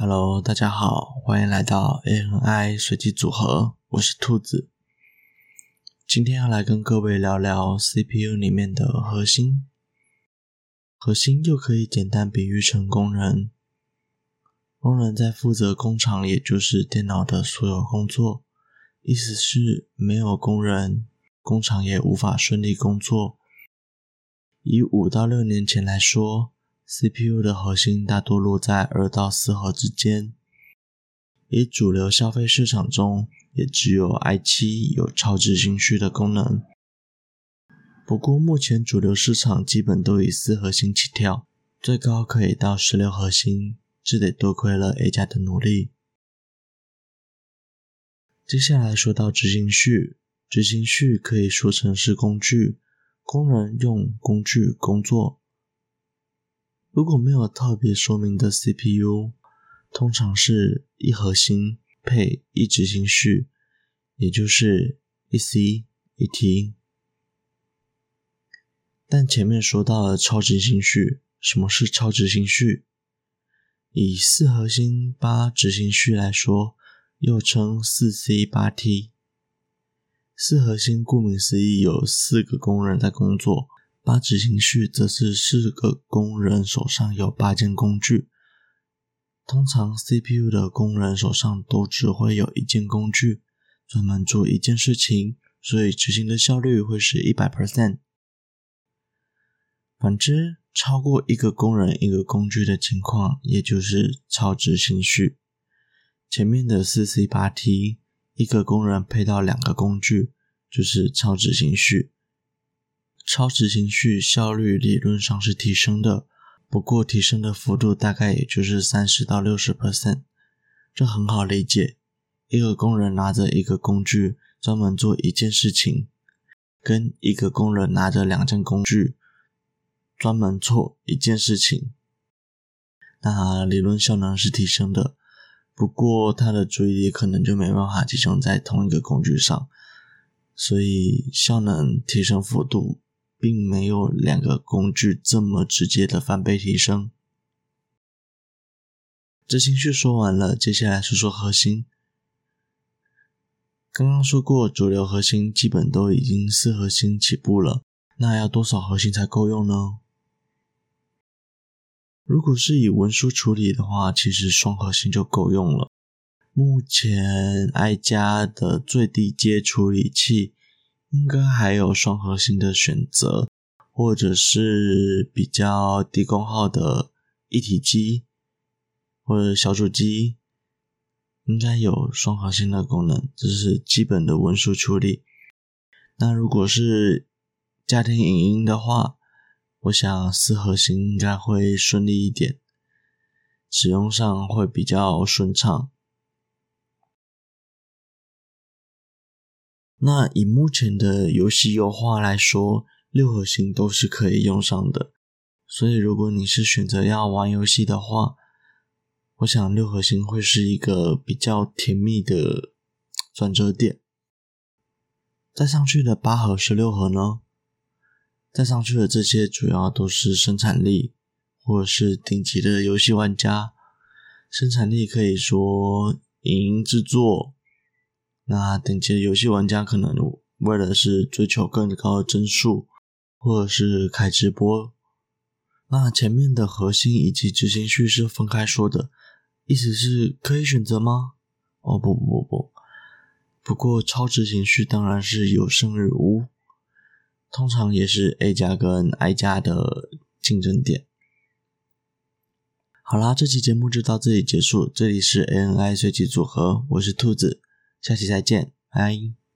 Hello，大家好，欢迎来到 ANI 随机组合，我是兔子。今天要来跟各位聊聊 CPU 里面的核心。核心又可以简单比喻成工人。工人在负责工厂，也就是电脑的所有工作。意思是，没有工人，工厂也无法顺利工作。以五到六年前来说，CPU 的核心大多落在二到四核之间，以主流消费市场中，也只有 i7 有超值心序的功能。不过目前主流市场基本都以四核心起跳，最高可以到十六核心，这得多亏了 A 加的努力。接下来说到执行序，执行序可以说成是工具，工人用工具工作。如果没有特别说明的 CPU，通常是一核心配一执行序，也就是一 C 一 T。但前面说到了超执行序，什么是超执行序？以四核心八执行序来说，又称四 C 八 T。四核心顾名思义，有四个工人在工作。八执行序则是四个工人手上有八件工具，通常 CPU 的工人手上都只会有一件工具，专门做一件事情，所以执行的效率会是一百 percent。反之，超过一个工人一个工具的情况，也就是超执行序。前面的四 C 八 T，一个工人配到两个工具，就是超执行序。超时情绪效率理论上是提升的，不过提升的幅度大概也就是三十到六十 percent，这很好理解。一个工人拿着一个工具专门做一件事情，跟一个工人拿着两件工具专门做一件事情，那理论效能是提升的，不过他的注意力可能就没办法集中在同一个工具上，所以效能提升幅度。并没有两个工具这么直接的翻倍提升。执行序说完了，接下来说说核心。刚刚说过，主流核心基本都已经四核心起步了，那要多少核心才够用呢？如果是以文书处理的话，其实双核心就够用了。目前 i 加的最低阶处理器。应该还有双核心的选择，或者是比较低功耗的一体机或者小主机，应该有双核心的功能，这是基本的文书处理。那如果是家庭影音的话，我想四核心应该会顺利一点，使用上会比较顺畅。那以目前的游戏优化来说，六核心都是可以用上的。所以如果你是选择要玩游戏的话，我想六核心会是一个比较甜蜜的转折点。再上去的八核、十六核呢？再上去的这些主要都是生产力，或者是顶级的游戏玩家。生产力可以说影音制作。那顶级的游戏玩家可能为了是追求更高的帧数，或者是开直播。那前面的核心以及执行序是分开说的，意思是可以选择吗？哦，不不不不，过超执行序当然是有胜于无，通常也是 A 加跟 I 加的竞争点。好啦，这期节目就到这里结束。这里是 ANI 随机组合，我是兔子。下期再见，拜。